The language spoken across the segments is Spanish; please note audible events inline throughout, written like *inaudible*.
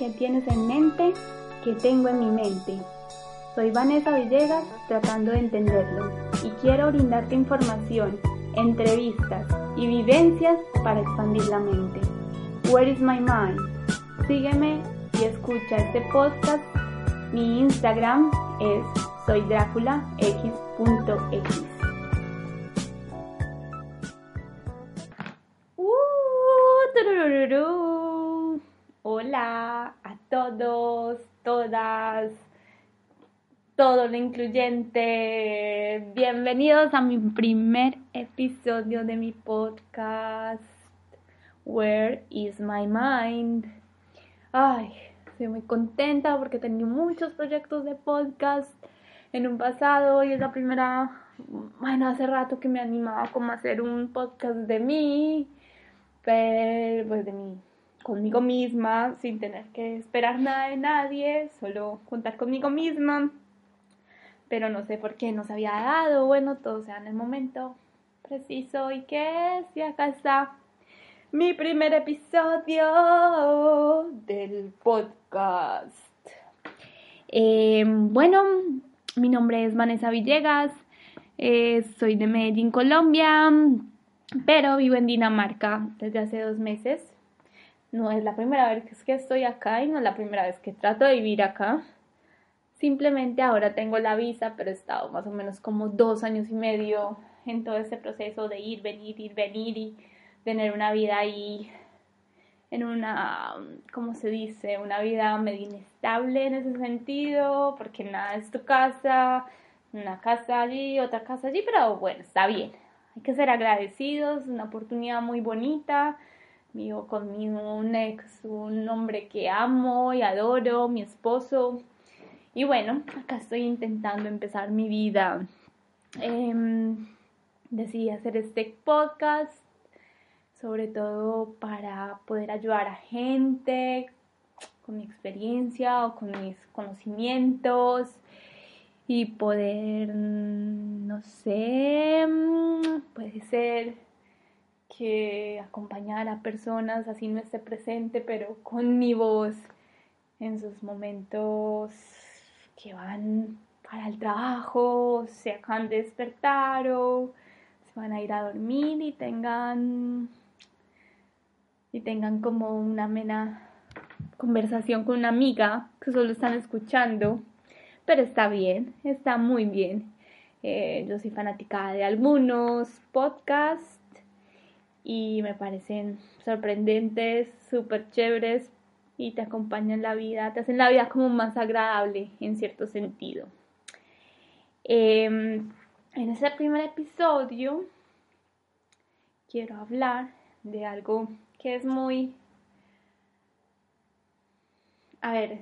¿Qué tienes en mente? ¿Qué tengo en mi mente? Soy Vanessa Villegas tratando de entenderlo y quiero brindarte información, entrevistas y vivencias para expandir la mente. Where is my mind? Sígueme y escucha este podcast. Mi Instagram es soydráculax.x. Uh, Hola a todos, todas, todo lo incluyente. Bienvenidos a mi primer episodio de mi podcast. Where is my mind? Ay, estoy muy contenta porque tenido muchos proyectos de podcast en un pasado y es la primera, bueno, hace rato que me animaba como a hacer un podcast de mí, pero pues de mí, conmigo misma, sin tener que esperar nada de nadie, solo contar conmigo misma. Pero no sé por qué no se había dado, bueno, todo sea en el momento preciso y que si acá está mi primer episodio del podcast. Eh, bueno, mi nombre es Vanessa Villegas, eh, soy de Medellín, Colombia, pero vivo en Dinamarca desde hace dos meses. No es la primera vez que estoy acá y no es la primera vez que trato de vivir acá. Simplemente ahora tengo la visa, pero he estado más o menos como dos años y medio en todo este proceso de ir, venir, ir, venir y tener una vida ahí en una, ¿cómo se dice? Una vida medio inestable en ese sentido, porque nada es tu casa, una casa allí, otra casa allí, pero bueno, está bien. Hay que ser agradecidos, una oportunidad muy bonita. Vivo conmigo un ex, un hombre que amo y adoro, mi esposo. Y bueno, acá estoy intentando empezar mi vida. Eh, decidí hacer este podcast sobre todo para poder ayudar a gente con mi experiencia o con mis conocimientos y poder, no sé, puede ser que acompañar a personas así no esté presente, pero con mi voz en sus momentos que van para el trabajo, se acaban de despertar o se van a ir a dormir y tengan y tengan como una amena conversación con una amiga que solo están escuchando, pero está bien, está muy bien. Eh, yo soy fanática de algunos podcasts y me parecen sorprendentes, súper chéveres y te acompañan la vida, te hacen la vida como más agradable en cierto sentido. Em, en ese primer episodio quiero hablar de algo que es muy, a ver,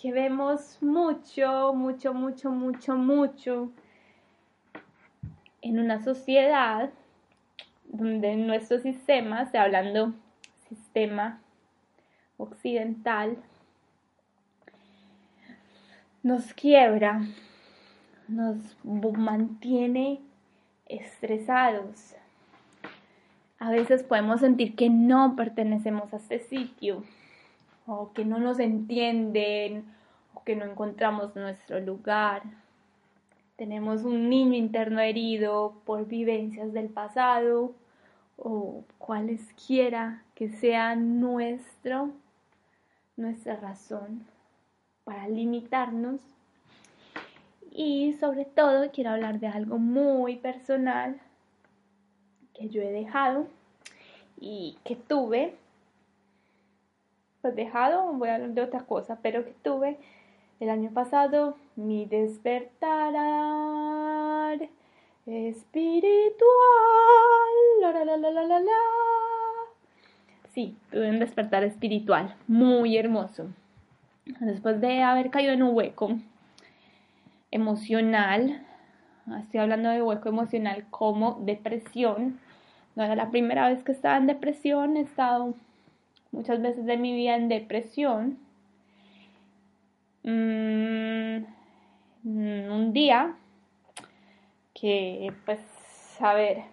que vemos mucho, mucho, mucho, mucho, mucho en una sociedad donde nuestro sistema, estoy hablando sistema occidental, nos quiebra, nos mantiene estresados, a veces podemos sentir que no pertenecemos a este sitio o que no nos entienden o que no encontramos nuestro lugar. Tenemos un niño interno herido por vivencias del pasado o cualesquiera que sea nuestro, nuestra razón para limitarnos. Y sobre todo quiero hablar de algo muy personal que yo he dejado y que tuve, pues dejado, voy a hablar de otra cosa, pero que tuve el año pasado, mi despertar espiritual. La, la, la, Sí, tuve un despertar espiritual muy hermoso. Después de haber caído en un hueco emocional, estoy hablando de hueco emocional como depresión, no era la primera vez que estaba en depresión, he estado muchas veces de mi vida en depresión. Mm, un día que, pues, a ver,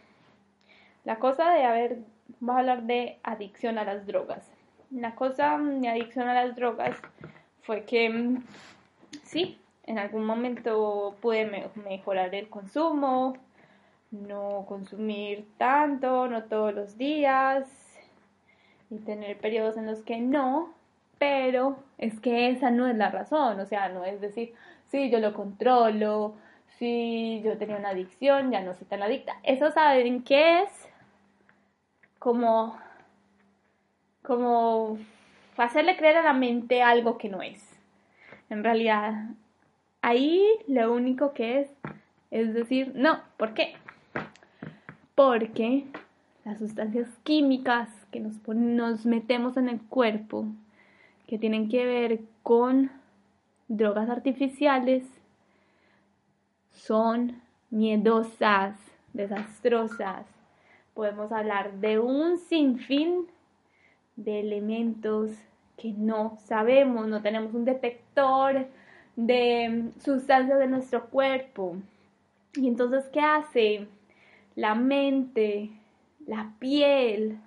la cosa de, a ver, vamos a hablar de adicción a las drogas. la cosa, mi adicción a las drogas fue que sí, en algún momento pude mejorar el consumo, no consumir tanto, no todos los días y tener periodos en los que no, pero es que esa no es la razón, o sea, no es decir, sí, yo lo controlo, sí, yo tenía una adicción, ya no soy tan adicta. Eso saben qué es como, como hacerle creer a la mente algo que no es. En realidad, ahí lo único que es es decir, no, ¿por qué? Porque las sustancias químicas que nos, nos metemos en el cuerpo, que tienen que ver con drogas artificiales, son miedosas, desastrosas. Podemos hablar de un sinfín de elementos que no sabemos, no tenemos un detector de sustancias de nuestro cuerpo. Y entonces, ¿qué hace? La mente, la piel,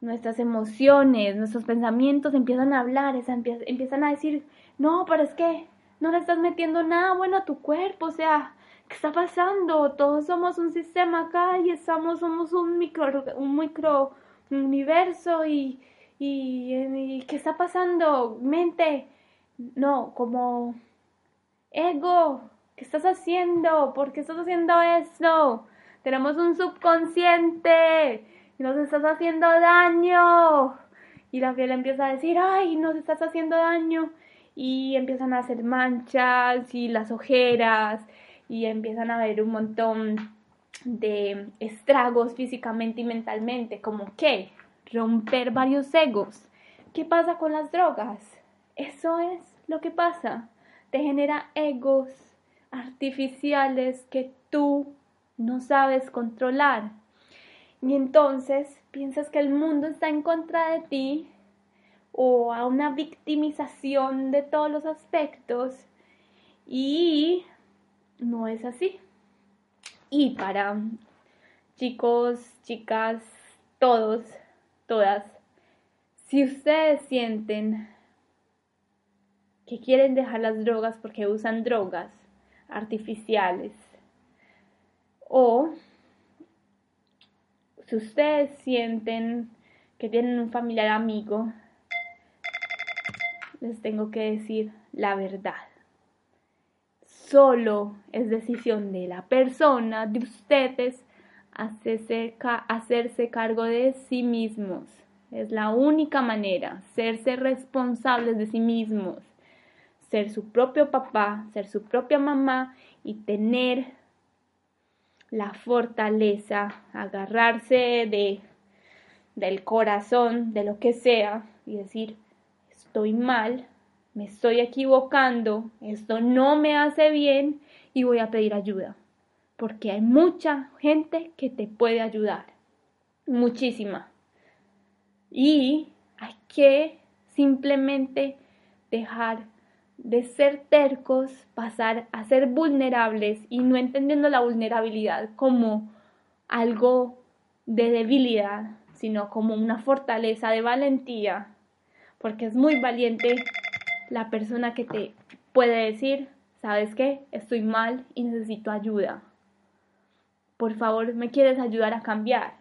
nuestras emociones, nuestros pensamientos empiezan a hablar, empiezan a decir, no, pero es que no le estás metiendo nada bueno a tu cuerpo, o sea, ¿qué está pasando? Todos somos un sistema acá y estamos, somos un micro, un micro universo y, y, ¿qué está pasando? Mente, no, como ego, ¿qué estás haciendo? ¿Por qué estás haciendo eso? Tenemos un subconsciente y nos estás haciendo daño. Y la piel empieza a decir, ay, nos estás haciendo daño. Y empiezan a hacer manchas y las ojeras y empiezan a haber un montón de estragos físicamente y mentalmente, como que romper varios egos. ¿Qué pasa con las drogas? Eso es lo que pasa. Te genera egos artificiales que tú no sabes controlar. Y entonces piensas que el mundo está en contra de ti o a una victimización de todos los aspectos y no es así. Y para chicos, chicas, todos, todas, si ustedes sienten que quieren dejar las drogas porque usan drogas artificiales o si ustedes sienten que tienen un familiar amigo, les tengo que decir la verdad solo es decisión de la persona, de ustedes, hacerse, hacerse cargo de sí mismos. Es la única manera, serse responsables de sí mismos, ser su propio papá, ser su propia mamá y tener la fortaleza, agarrarse de del corazón, de lo que sea y decir, estoy mal, me estoy equivocando, esto no me hace bien y voy a pedir ayuda. Porque hay mucha gente que te puede ayudar. Muchísima. Y hay que simplemente dejar de ser tercos, pasar a ser vulnerables y no entendiendo la vulnerabilidad como algo de debilidad, sino como una fortaleza de valentía, porque es muy valiente la persona que te puede decir, ¿sabes qué? Estoy mal y necesito ayuda. Por favor, ¿me quieres ayudar a cambiar?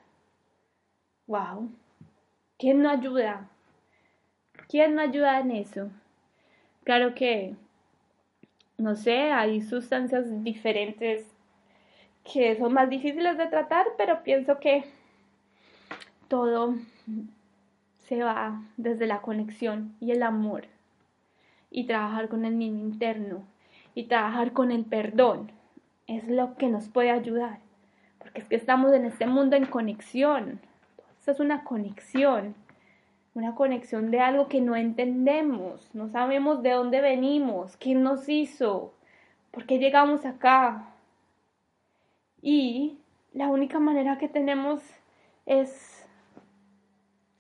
¡Wow! ¿Quién no ayuda? ¿Quién no ayuda en eso? Claro que, no sé, hay sustancias diferentes que son más difíciles de tratar, pero pienso que todo se va desde la conexión y el amor y trabajar con el niño interno y trabajar con el perdón es lo que nos puede ayudar. Porque es que estamos en este mundo en conexión. Esto es una conexión. Una conexión de algo que no entendemos. No sabemos de dónde venimos, quién nos hizo, por qué llegamos acá. Y la única manera que tenemos es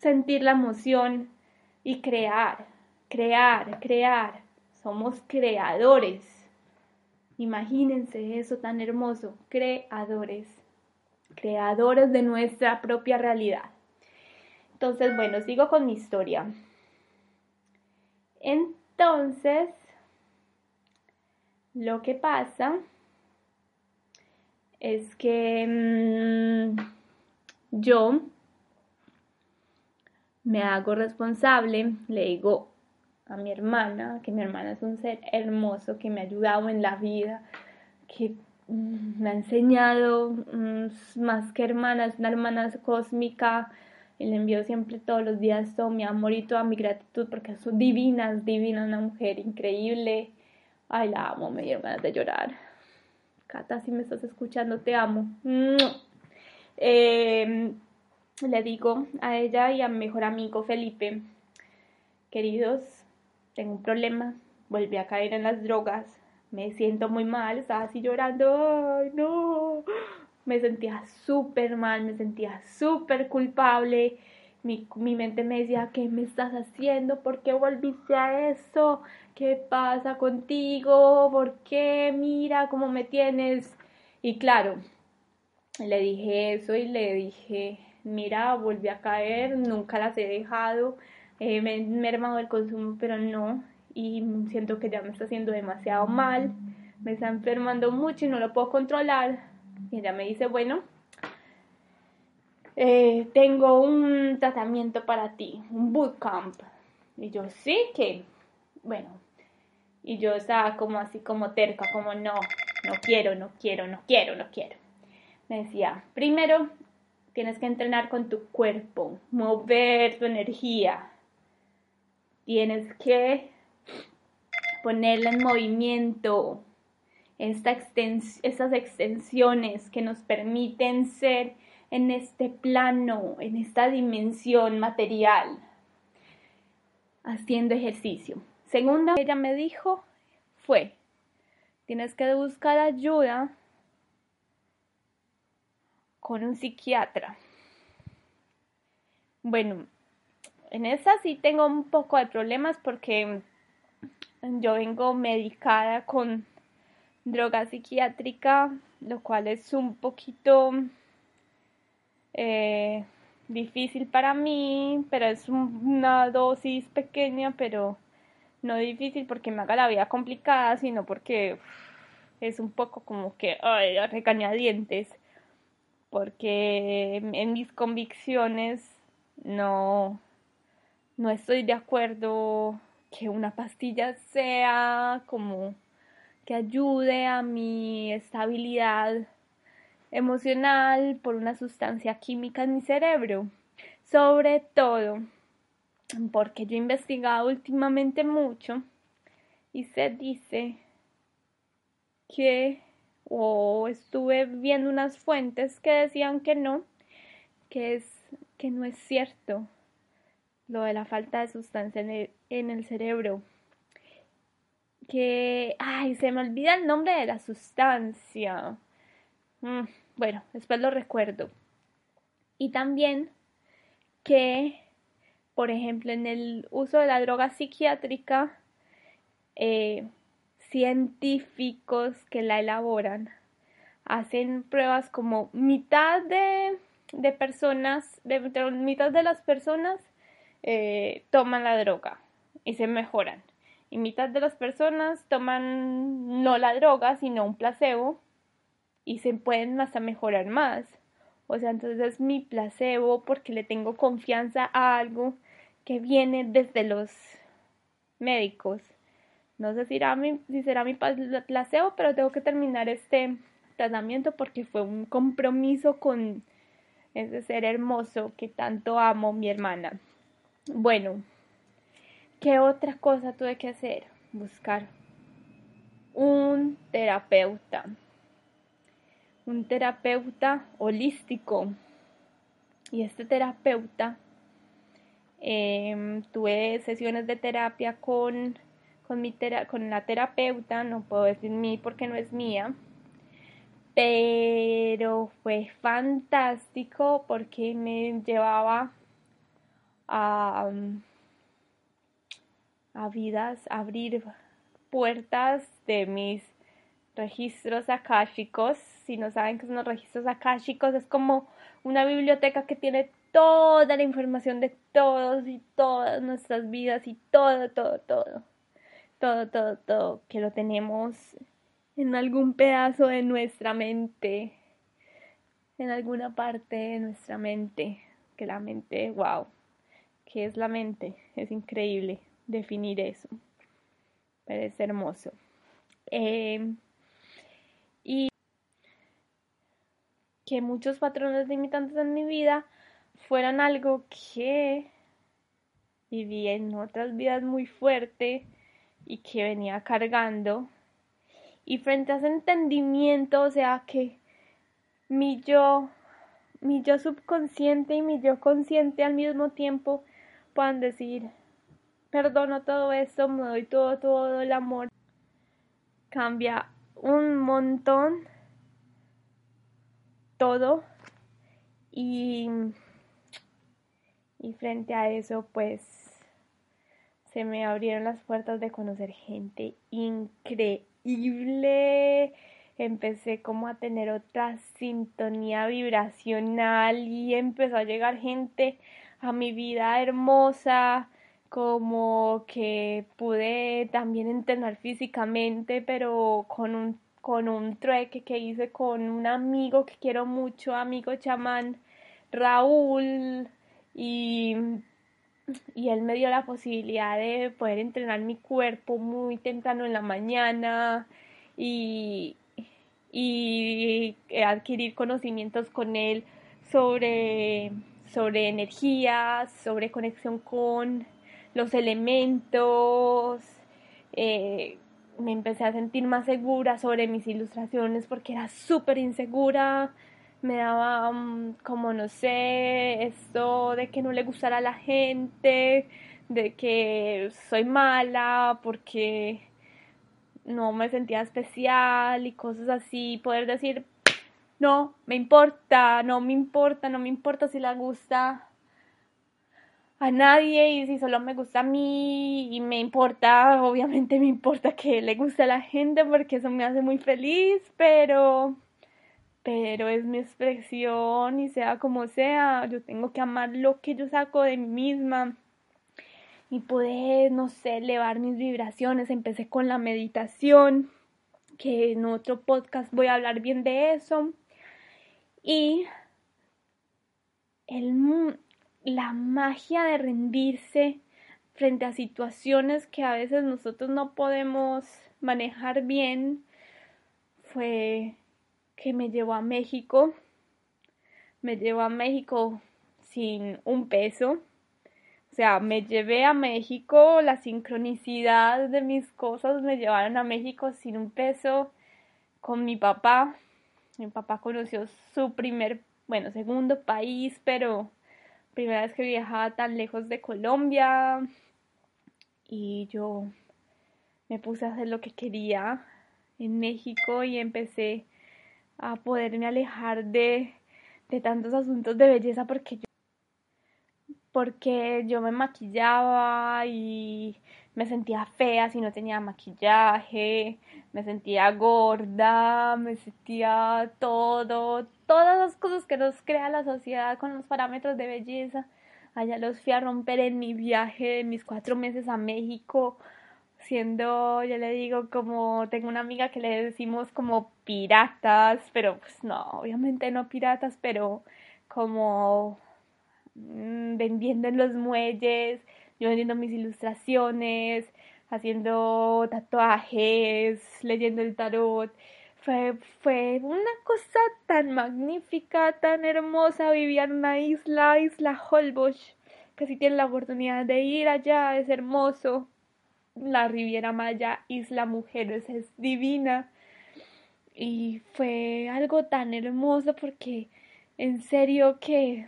sentir la emoción y crear crear, crear. Somos creadores. Imagínense eso tan hermoso, creadores, creadores de nuestra propia realidad. Entonces, bueno, sigo con mi historia. Entonces, lo que pasa es que mm, yo me hago responsable, le digo a mi hermana, que mi hermana es un ser hermoso, que me ha ayudado en la vida, que mm, me ha enseñado mm, más que hermana, es una hermana cósmica, y le envío siempre todos los días todo mi amor y toda mi gratitud porque es divina, es divina, una mujer increíble. Ay, la amo, me dieron ganas de llorar. Cata, si me estás escuchando, te amo. Eh, le digo a ella y a mi mejor amigo Felipe, queridos, tengo un problema, volví a caer en las drogas, me siento muy mal, estaba así llorando, ay no, me sentía súper mal, me sentía súper culpable, mi, mi, mente me decía, ¿qué me estás haciendo? ¿Por qué volviste a eso? ¿Qué pasa contigo? ¿Por qué? Mira cómo me tienes. Y claro, le dije eso y le dije, mira, volví a caer, nunca las he dejado, eh, me he mermado el consumo, pero no, y siento que ya me está haciendo demasiado mal, me está enfermando mucho y no lo puedo controlar. Y ella me dice, bueno, eh, tengo un tratamiento para ti, un bootcamp. Y yo, sí, que, bueno, y yo estaba como así como terca, como no, no quiero, no quiero, no quiero, no quiero. Me decía, primero tienes que entrenar con tu cuerpo, mover tu energía. Tienes que ponerla en movimiento. Esta estas extensiones que nos permiten ser en este plano, en esta dimensión material, haciendo ejercicio. Segunda, ella me dijo fue, tienes que buscar ayuda con un psiquiatra. Bueno, en esa sí tengo un poco de problemas porque yo vengo medicada con droga psiquiátrica, lo cual es un poquito eh, difícil para mí, pero es una dosis pequeña, pero no difícil porque me haga la vida complicada, sino porque es un poco como que, ay, recañadientes porque en mis convicciones no, no estoy de acuerdo que una pastilla sea como que ayude a mi estabilidad emocional por una sustancia química en mi cerebro. Sobre todo porque yo he investigado últimamente mucho y se dice que o estuve viendo unas fuentes que decían que no, que es que no es cierto lo de la falta de sustancia en el, cerebro. Que, ay, se me olvida el nombre de la sustancia. Mm, bueno, después lo recuerdo. Y también que, por ejemplo, en el uso de la droga psiquiátrica, eh, científicos que la elaboran hacen pruebas como mitad de, personas, de, mitad de las personas eh, toman la droga y se mejoran. Y mitad de las personas toman no la droga, sino un placebo y se pueden hasta mejorar más. O sea, entonces es mi placebo porque le tengo confianza a algo que viene desde los médicos. No sé si será mi, si será mi placebo, pero tengo que terminar este tratamiento porque fue un compromiso con ese ser hermoso que tanto amo, mi hermana. Bueno, ¿qué otra cosa tuve que hacer? Buscar un terapeuta. Un terapeuta holístico. Y este terapeuta, em, tuve sesiones de terapia con con, mi con la terapeuta, no puedo decir mí porque no es mía, pero fue fantástico porque me llevaba a, a vidas, a abrir puertas de mis registros akáshicos. Si no saben qué son los registros akáshicos, es como una biblioteca que tiene toda la información de todos y todas nuestras vidas y todo, todo, todo, todo, todo, todo, que lo tenemos en algún pedazo de nuestra mente, en alguna parte de nuestra mente, que la mente, wow, ¿qué es la mente? Es increíble definir eso, pero es hermoso. Eh, y que muchos patrones limitantes en mi vida fueran algo que viví en otras vidas muy fuerte y que venía cargando. Y frente a ese entendimiento, o sea que mi yo, mi yo subconsciente y mi yo consciente al mismo tiempo puedan decir, perdono todo esto, me doy todo, todo el amor, cambia un montón todo y y frente a eso, pues se me abrieron las puertas de conocer gente increíble. Empecé como a tener otra sintonía vibracional y empezó a llegar gente a mi vida hermosa, como que pude también entrenar físicamente, pero con un, con un trueque que hice con un amigo que quiero mucho, amigo chamán, Raúl, y, y él me dio la posibilidad de poder entrenar mi cuerpo muy temprano en la mañana y, y adquirir conocimientos con él sobre, sobre energías, sobre conexión con los elementos. Eh, me empecé a sentir más segura sobre mis ilustraciones porque era súper insegura me daba mm, como no sé, esto de que no le gustara a la gente, de que soy mala porque no me sentía especial y cosas así, poder decir, no, me importa, no me importa, no me importa si le gusta a nadie y si solo me gusta a mí y me importa, obviamente me importa que le guste a la gente porque eso me hace muy feliz, pero pero es mi expresión y sea como sea, yo tengo que amar lo que yo saco de mí misma y poder, no sé, elevar mis vibraciones. Empecé con la meditación, que en otro podcast voy a hablar bien de eso. Y el, la magia de rendirse frente a situaciones que a veces nosotros no podemos manejar bien fue que me llevó a México. Me llevó a México sin un peso. O sea, me llevé a México, la sincronicidad de mis cosas me llevaron a México sin un peso con mi papá. Mi papá conoció su primer, bueno, segundo país, pero primera vez que viajaba tan lejos de Colombia. Y yo me puse a hacer lo que quería en México y empecé a poderme alejar de, de tantos asuntos de belleza porque yo, porque yo me maquillaba y me sentía fea si no tenía maquillaje, me sentía gorda, me sentía todo, todas las cosas que nos crea la sociedad con los parámetros de belleza. Allá los fui a romper en mi viaje de mis cuatro meses a México siendo, yo le digo como, tengo una amiga que le decimos como piratas, pero pues no, obviamente no piratas, pero como mm, vendiendo en los muelles, yo vendiendo mis ilustraciones, haciendo tatuajes, leyendo el tarot. Fue, fue una cosa tan magnífica, tan hermosa, vivir en una isla, isla Holbox, que si tienen la oportunidad de ir allá, es hermoso la Riviera Maya, Isla Mujeres, es divina. Y fue algo tan hermoso porque en serio que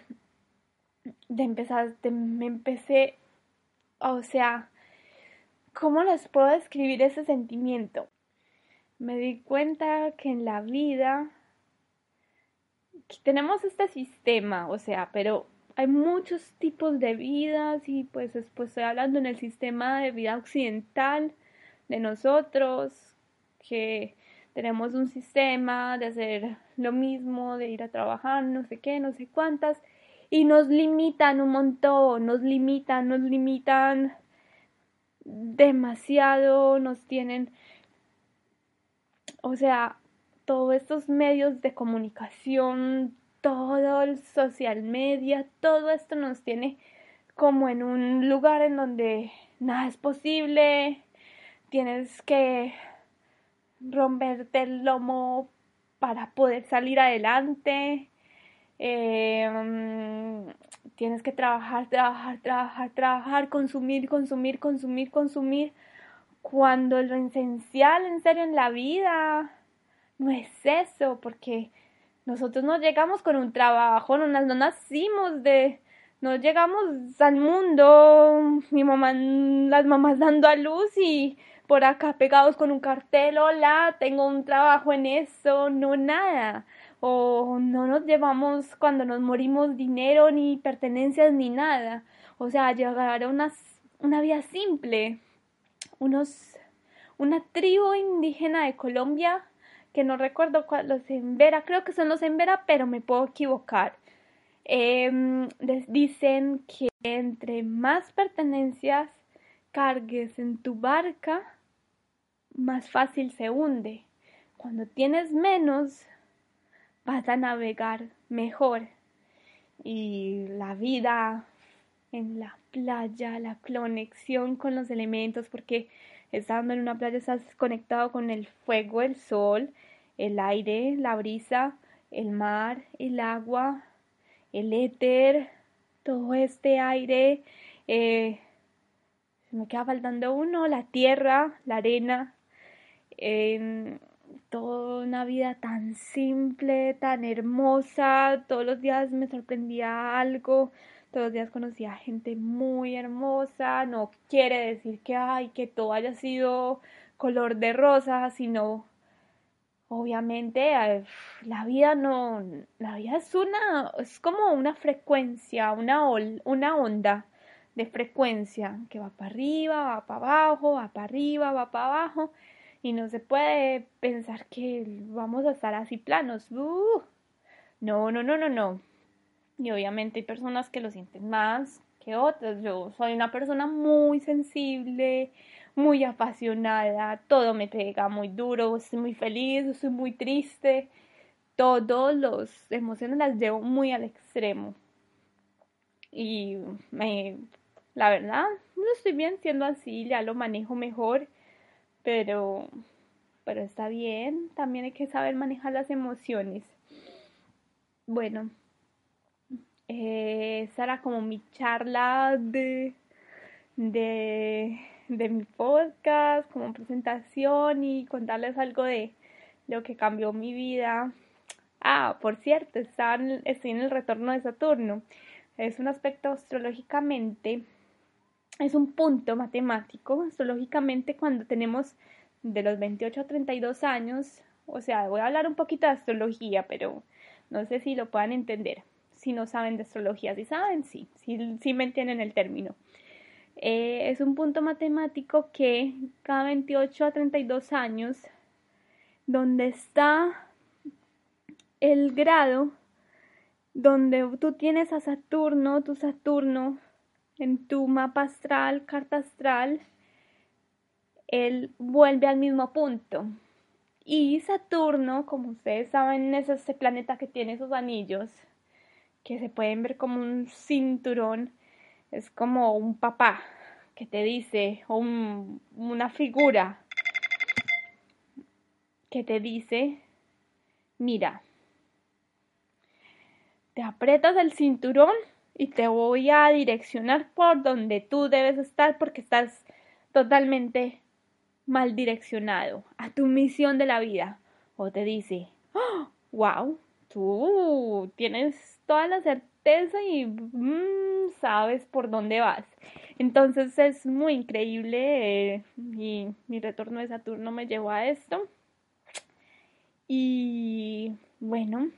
de empezar, me empecé, o sea, ¿cómo les puedo describir ese sentimiento? Me di cuenta que en la vida tenemos este sistema, o sea, pero hay muchos tipos de vidas y pues después estoy hablando en el sistema de vida occidental de nosotros que tenemos un sistema de hacer lo mismo, de ir a trabajar, no sé qué, no sé cuántas y nos limitan un montón, nos limitan, nos limitan demasiado, nos tienen, o sea, todos estos medios de comunicación, todo el social media, todo esto nos tiene como en un lugar en donde nada es posible, tienes que romperte el lomo para poder salir adelante, eh, tienes que trabajar, trabajar, trabajar, trabajar, consumir, consumir, consumir, consumir, cuando lo esencial en serio en la vida no es eso, porque nosotros no llegamos con un trabajo, no, no nacimos de, no llegamos al mundo, mi mamá, las mamás dando a luz y por acá pegados con un cartel, hola, tengo un trabajo en eso, no nada. O no nos llevamos cuando nos morimos dinero, ni pertenencias, ni nada. O sea, llegar a una, una vida simple. Unos, una tribu indígena de Colombia, que no recuerdo cuál, los Embera, creo que son los Embera, pero me puedo equivocar. Em, dicen que entre más pertenencias cargues en tu barca, más fácil se hunde. Cuando tienes menos, vas a navegar mejor. Y la vida en la playa, la conexión con los elementos, porque estando en una playa estás conectado con el fuego, el sol, el aire, la brisa, el mar, el agua, el éter, todo este aire. Eh, me queda faltando uno, la tierra, la arena, en toda una vida tan simple, tan hermosa, todos los días me sorprendía algo, todos los días conocía gente muy hermosa, no quiere decir que ay, que todo haya sido color de rosa, sino obviamente la vida no, la vida es una, es como una frecuencia, una onda de frecuencia que va para arriba, va para abajo, va para arriba, va para abajo y no se puede pensar que vamos a estar así planos. Uh, no, no, no, no, no. Y obviamente hay personas que lo sienten más que otras. Yo soy una persona muy sensible, muy apasionada, todo me pega muy duro, estoy muy feliz, estoy muy triste. Todas las emociones las llevo muy al extremo. Y me, la verdad, no estoy bien siendo así, ya lo manejo mejor pero, pero está bien, también hay que saber manejar las emociones. Bueno, eh, esa era como mi charla de, de, de mi podcast, como presentación y contarles algo de lo que cambió mi vida. Ah, por cierto, estoy en el retorno de Saturno. Es un aspecto astrológicamente es un punto matemático, astrológicamente cuando tenemos de los 28 a 32 años, o sea, voy a hablar un poquito de astrología, pero no sé si lo puedan entender, si no saben de astrología, si saben, sí, sí, me entienden el término. Eh, es un punto matemático que cada 28 a 32 años, donde está el grado donde tú tienes a Saturno, tu Saturno en tu mapa astral, carta astral, él vuelve al mismo punto. Y Saturno, como ustedes saben, es ese planeta que tiene esos anillos, que se pueden ver como un cinturón, es como un papá que te dice, o una figura que te dice, mira, te aprietas el cinturón y te voy a direccionar por donde tú debes estar porque estás totalmente mal direccionado a tu misión de la vida. O te dice, wow, tú tienes toda la certeza y mm, sabes por dónde vas. Entonces es muy increíble y eh, mi retorno de Saturno me llevó a esto. Y bueno,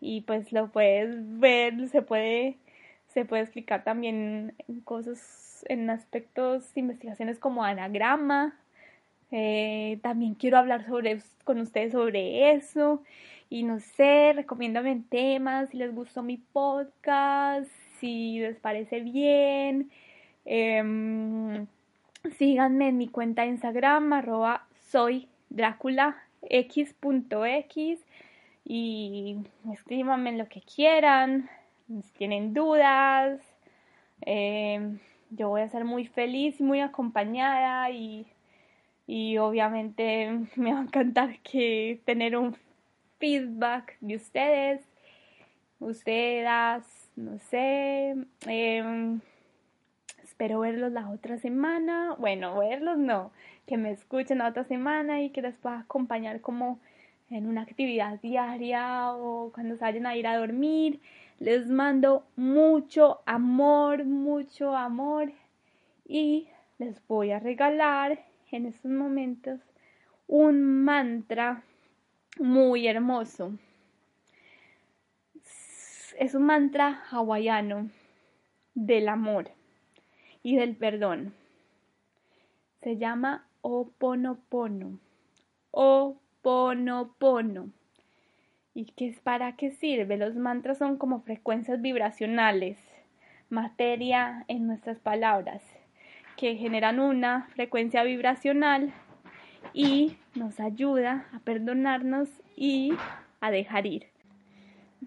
y pues lo puedes ver, se puede se puede explicar también en cosas, en aspectos investigaciones como anagrama. Eh, también quiero hablar sobre, con ustedes sobre eso. Y no sé, recomiéndame temas, si les gustó mi podcast, si les parece bien. Em, síganme en mi cuenta de Instagram, arroba soy y escríbanme lo que quieran, tienen dudas. Em, yo voy a ser muy feliz y muy acompañada y, y obviamente *laughs* me va a encantar que tener un feedback de ustedes, ustedes, no sé. Em, espero verlos la otra semana. Bueno, verlos no, que me escuchen la otra semana y que les pueda acompañar como en una actividad diaria o cuando se vayan a ir a dormir. Les mando mucho amor, mucho amor y les voy a regalar en estos momentos un mantra muy hermoso. Es un mantra hawaiano del amor y del perdón. Se llama Oponopono. Oponopono. ¿Y qué es para qué sirve? Los mantras son como frecuencias vibracionales, materia en nuestras palabras, que generan una frecuencia vibracional y nos ayuda a perdonarnos y a dejar ir.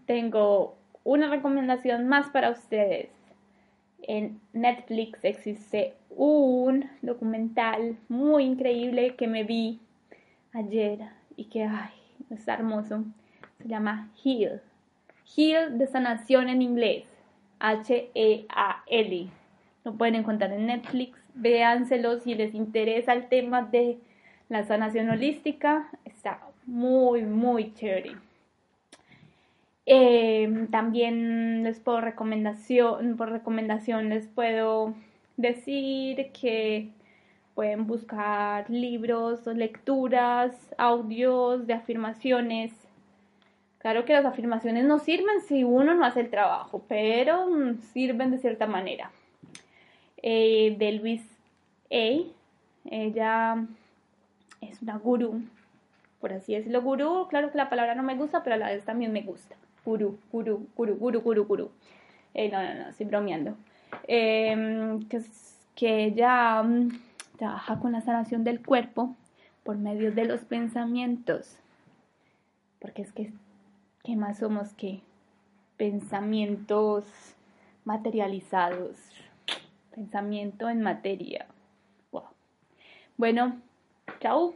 Tengo una recomendación más para ustedes. En Netflix existe un documental muy increíble que me vi ayer y que ay, está hermoso se llama Heal. Heal de sanación en inglés. H-E-A-L. Lo pueden encontrar en Netflix. Véanselo si les interesa el tema de la sanación holística. Está muy, muy chévere. Em, también les puedo recomendación, por recomendación les puedo decir que pueden buscar libros, lecturas, audios de afirmaciones Claro que las afirmaciones no sirven si uno no hace el trabajo, pero mm, sirven de cierta manera. Eh, de Luis A. Ella es una gurú, por así decirlo. Gurú, claro que la palabra no me gusta, pero a la vez también me gusta. Gurú, gurú, gurú, gurú, gurú, gurú. Eh, no, no, no, estoy bromeando. Em, que, que ella mm, trabaja con la sanación del cuerpo por medio de los pensamientos. Porque es que ¿Qué más somos que pensamientos materializados? Pensamiento en materia. Bueno, chao.